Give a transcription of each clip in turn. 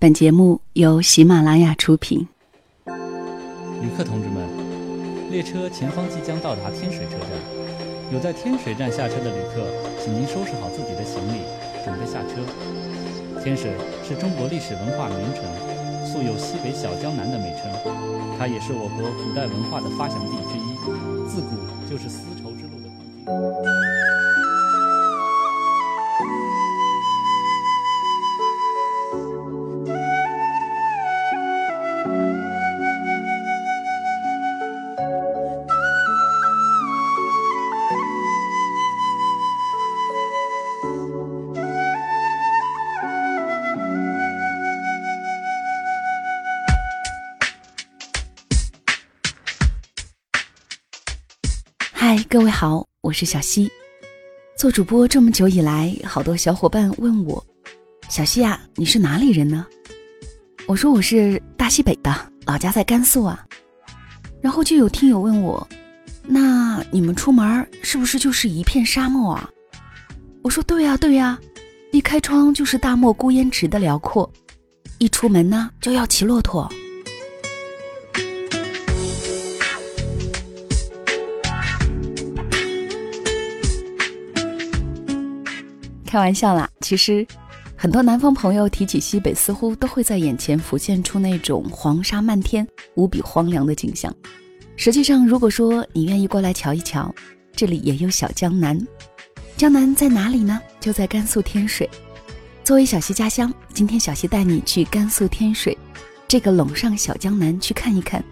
本节目由喜马拉雅出品。旅客同志们，列车前方即将到达天水车站，有在天水站下车的旅客，请您收拾好自己的行李，准备下车。天水是中国历史文化名城，素有“西北小江南”的美称，它也是我国古代文化的发祥地之一，自古就是丝绸之路的必经。各位好，我是小溪。做主播这么久以来，好多小伙伴问我：“小溪呀，你是哪里人呢？”我说我是大西北的，老家在甘肃啊。然后就有听友问我：“那你们出门是不是就是一片沙漠啊？”我说：“对呀，对呀，一开窗就是大漠孤烟直的辽阔，一出门呢就要骑骆驼。”开玩笑啦，其实很多南方朋友提起西北，似乎都会在眼前浮现出那种黄沙漫天、无比荒凉的景象。实际上，如果说你愿意过来瞧一瞧，这里也有小江南。江南在哪里呢？就在甘肃天水。作为小溪家乡，今天小溪带你去甘肃天水这个陇上小江南去看一看，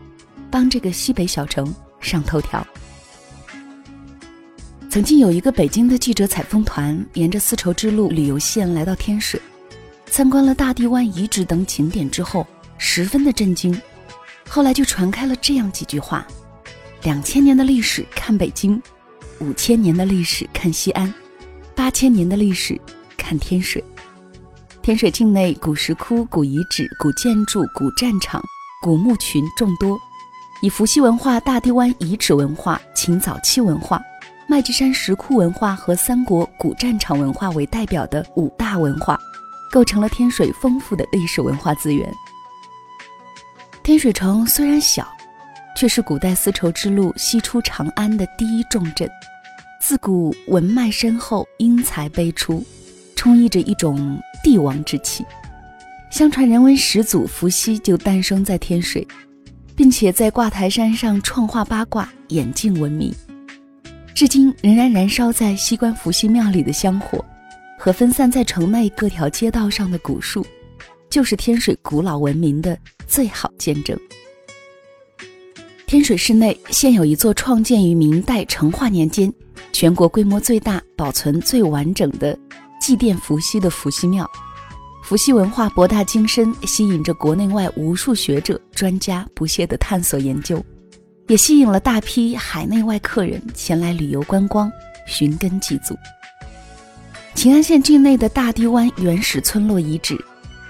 帮这个西北小城上头条。曾经有一个北京的记者采风团，沿着丝绸之路旅游线来到天水，参观了大地湾遗址等景点之后，十分的震惊。后来就传开了这样几句话：两千年的历史看北京，五千年的历史看西安，八千年的历史看天水。天水境内古石窟、古遗址、古建筑、古战场、古墓群众多，以伏羲文化、大地湾遗址文化、秦早期文化。麦积山石窟文化和三国古战场文化为代表的五大文化，构成了天水丰富的历史文化资源。天水城虽然小，却是古代丝绸之路西出长安的第一重镇，自古文脉深厚，英才辈出，充溢着一种帝王之气。相传人文始祖伏羲就诞生在天水，并且在挂台山上创画八卦，演进闻名。至今仍然燃烧在西关伏羲庙里的香火，和分散在城内各条街道上的古树，就是天水古老文明的最好见证。天水市内现有一座创建于明代成化年间、全国规模最大、保存最完整的祭奠伏羲的伏羲庙。伏羲文化博大精深，吸引着国内外无数学者专家不懈的探索研究。也吸引了大批海内外客人前来旅游观光、寻根祭祖。秦安县境内的大堤湾原始村落遗址，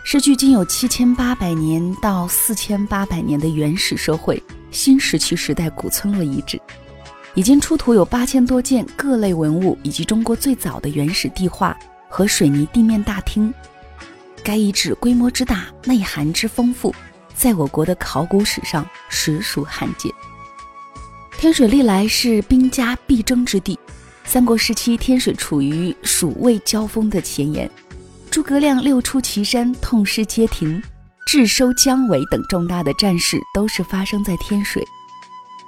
是距今有七千八百年到四千八百年的原始社会新石器时代古村落遗址，已经出土有八千多件各类文物，以及中国最早的原始地画和水泥地面大厅。该遗址规模之大，内涵之丰富，在我国的考古史上实属罕见。天水历来是兵家必争之地，三国时期天水处于蜀魏交锋的前沿，诸葛亮六出祁山痛失街亭，智收姜维等重大的战事都是发生在天水。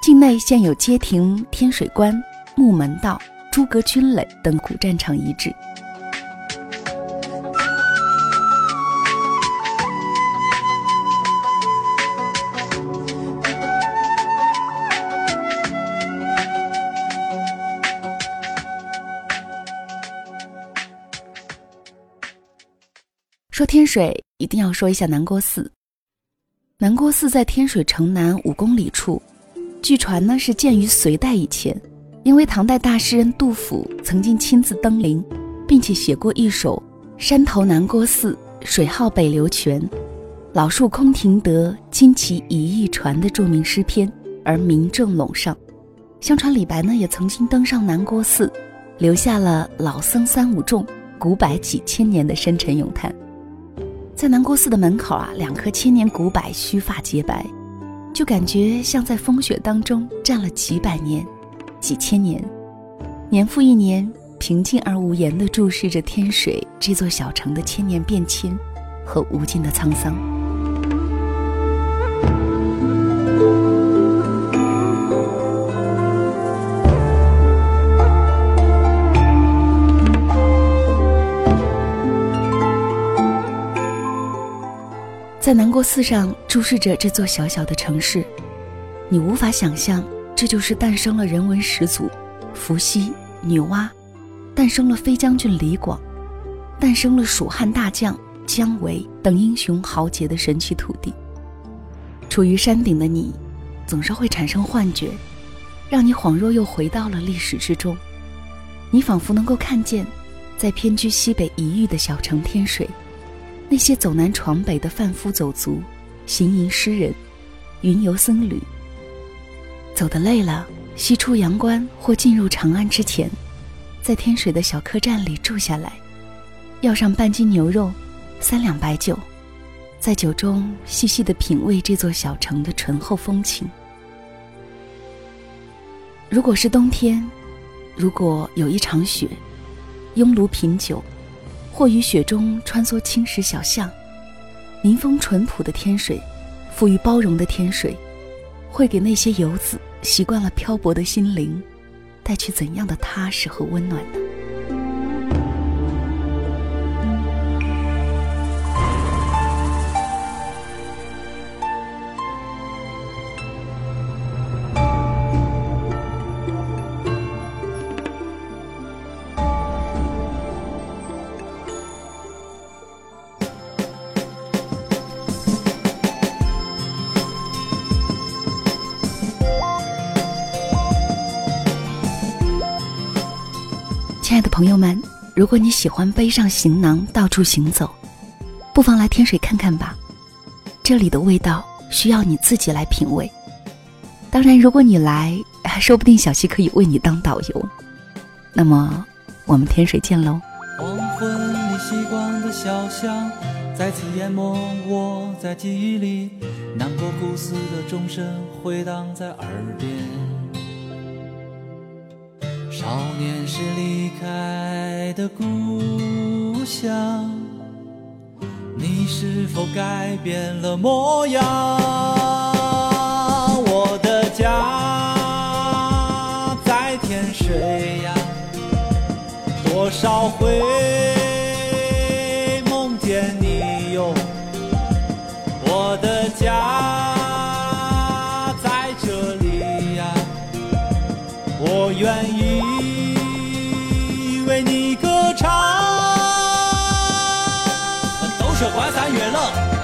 境内现有街亭、天水关、木门道、诸葛军垒等古战场遗址。说天水一定要说一下南郭寺。南郭寺在天水城南五公里处，据传呢是建于隋代以前，因为唐代大诗人杜甫曾经亲自登临，并且写过一首“山头南郭寺，水号北流泉，老树空庭得，旌旗一翼传”的著名诗篇而名震陇上。相传李白呢也曾经登上南郭寺，留下了“老僧三五众，古柏几千年”的深沉咏叹。在南郭寺的门口啊，两棵千年古柏须发洁白，就感觉像在风雪当中站了几百年、几千年，年复一年，平静而无言地注视着天水这座小城的千年变迁和无尽的沧桑。在南国寺上注视着这座小小的城市，你无法想象，这就是诞生了人文始祖伏羲、女娲，诞生了飞将军李广，诞生了蜀汉大将姜维等英雄豪杰的神奇土地。处于山顶的你，总是会产生幻觉，让你恍若又回到了历史之中。你仿佛能够看见，在偏居西北一隅的小城天水。那些走南闯北的贩夫走卒、行吟诗人、云游僧侣，走得累了，西出阳关或进入长安之前，在天水的小客栈里住下来，要上半斤牛肉、三两白酒，在酒中细细的品味这座小城的醇厚风情。如果是冬天，如果有一场雪，拥炉品酒。或于雪中穿梭青石小巷，民风淳朴的天水，富于包容的天水，会给那些游子习惯了漂泊的心灵，带去怎样的踏实和温暖呢？朋友们，如果你喜欢背上行囊到处行走，不妨来天水看看吧。这里的味道需要你自己来品味。当然，如果你来，说不定小溪可以为你当导游。那么，我们天水见喽。黄昏里习惯的小巷，再次淹没我在记忆里，难过故事的钟声回荡在耳边。少年时离开的故乡，你是否改变了模样？我的家在天水呀，多少回梦见你哟，我的家在这里呀。我愿意为你歌唱。都说关山月冷，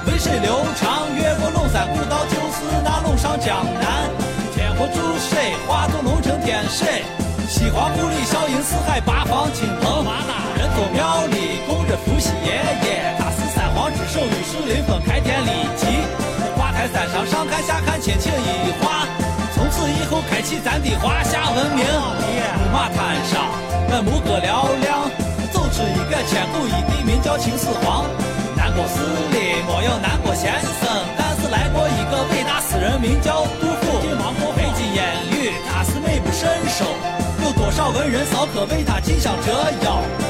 渭水流长，越过龙山古道就是那龙上江南。天河注水，化作龙城天水。西华故里笑迎四海，八方亲朋。人多庙里供着伏羲爷爷，他是三皇之首，玉树临风，开天立地。华台山上上看下看，千情一画。以后，开启咱的华夏文明。木马滩上，那牧歌嘹亮，走出一个千古一帝，名叫秦始皇。南国寺里没有南国先生，但是来过一个伟大诗人，名叫杜甫。北京烟雨，他是美不胜收，有多少文人骚客为他竞相折腰？